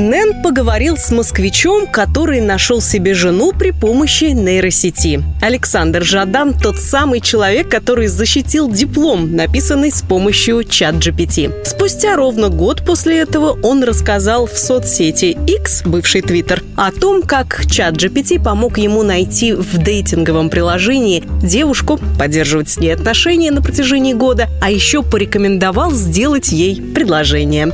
Нэн поговорил с москвичом, который нашел себе жену при помощи нейросети. Александр Жадан – тот самый человек, который защитил диплом, написанный с помощью чат GPT. Спустя ровно год после этого он рассказал в соцсети X, бывший Twitter, о том, как чат GPT помог ему найти в дейтинговом приложении девушку, поддерживать с ней отношения на протяжении года, а еще порекомендовал сделать ей предложение.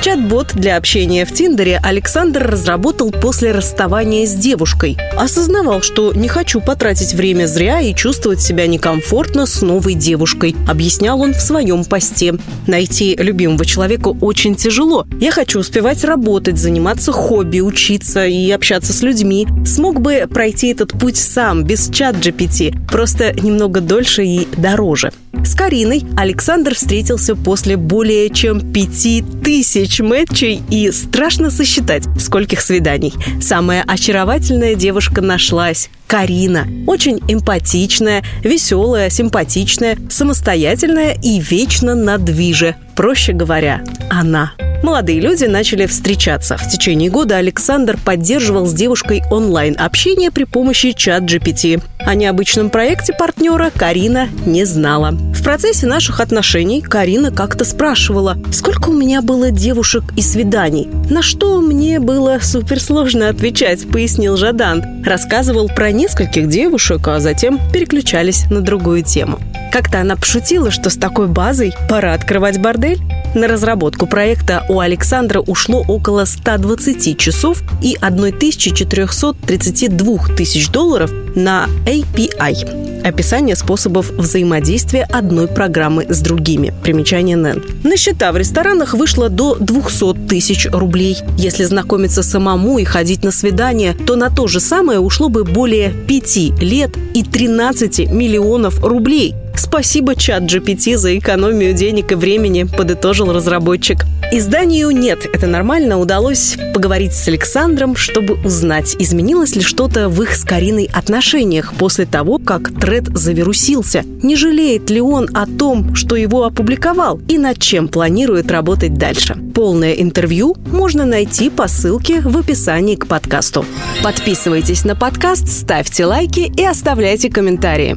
Чат-бот для общения в Тиндере Александр разработал после расставания с девушкой. Осознавал, что не хочу потратить время зря и чувствовать себя некомфортно с новой девушкой, объяснял он в своем посте. Найти любимого человека очень тяжело. Я хочу успевать работать, заниматься хобби, учиться и общаться с людьми. Смог бы пройти этот путь сам, без чат GPT, просто немного дольше и дороже. С Кариной Александр встретился после более чем пяти тысяч матчей и страшно сосчитать, скольких свиданий. Самая очаровательная девушка нашлась. Карина. Очень эмпатичная, веселая, симпатичная, самостоятельная и вечно на движе. Проще говоря, она. Молодые люди начали встречаться. В течение года Александр поддерживал с девушкой онлайн-общение при помощи чат GPT. О необычном проекте партнера Карина не знала. Процессе наших отношений Карина как-то спрашивала, сколько у меня было девушек и свиданий. На что мне было суперсложно отвечать, пояснил Жадан. Рассказывал про нескольких девушек, а затем переключались на другую тему. Как-то она пошутила, что с такой базой пора открывать бордель. На разработку проекта у Александра ушло около 120 часов и 1432 тысяч долларов на API описание способов взаимодействия одной программы с другими. Примечание НЭН. На счета в ресторанах вышло до 200 тысяч рублей. Если знакомиться самому и ходить на свидание, то на то же самое ушло бы более 5 лет и 13 миллионов рублей. Спасибо чат GPT за экономию денег и времени, подытожил разработчик. Изданию «Нет, это нормально» удалось поговорить с Александром, чтобы узнать, изменилось ли что-то в их с Кариной отношениях после того, как тред завирусился. Не жалеет ли он о том, что его опубликовал и над чем планирует работать дальше. Полное интервью можно найти по ссылке в описании к подкасту. Подписывайтесь на подкаст, ставьте лайки и оставляйте комментарии.